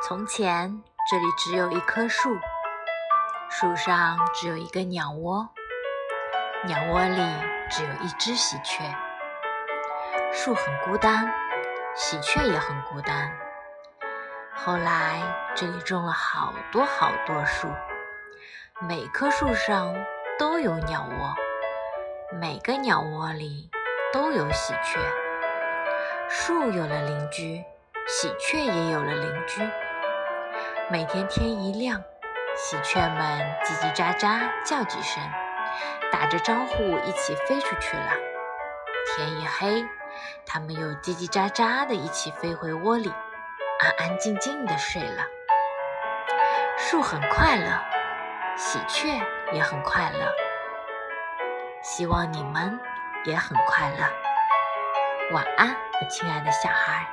从前，这里只有一棵树，树上只有一个鸟窝，鸟窝里只有一只喜鹊。树很孤单，喜鹊也很孤单。后来，这里种了好多好多树，每棵树上都有鸟窝，每个鸟窝里都有喜鹊。树有了邻居，喜鹊也有了邻居。每天天一亮，喜鹊们叽叽喳喳叫几声，打着招呼一起飞出去了。天一黑，它们又叽叽喳喳的一起飞回窝里，安安静静的睡了。树很快乐，喜鹊也很快乐。希望你们也很快乐。晚安，我亲爱的小孩。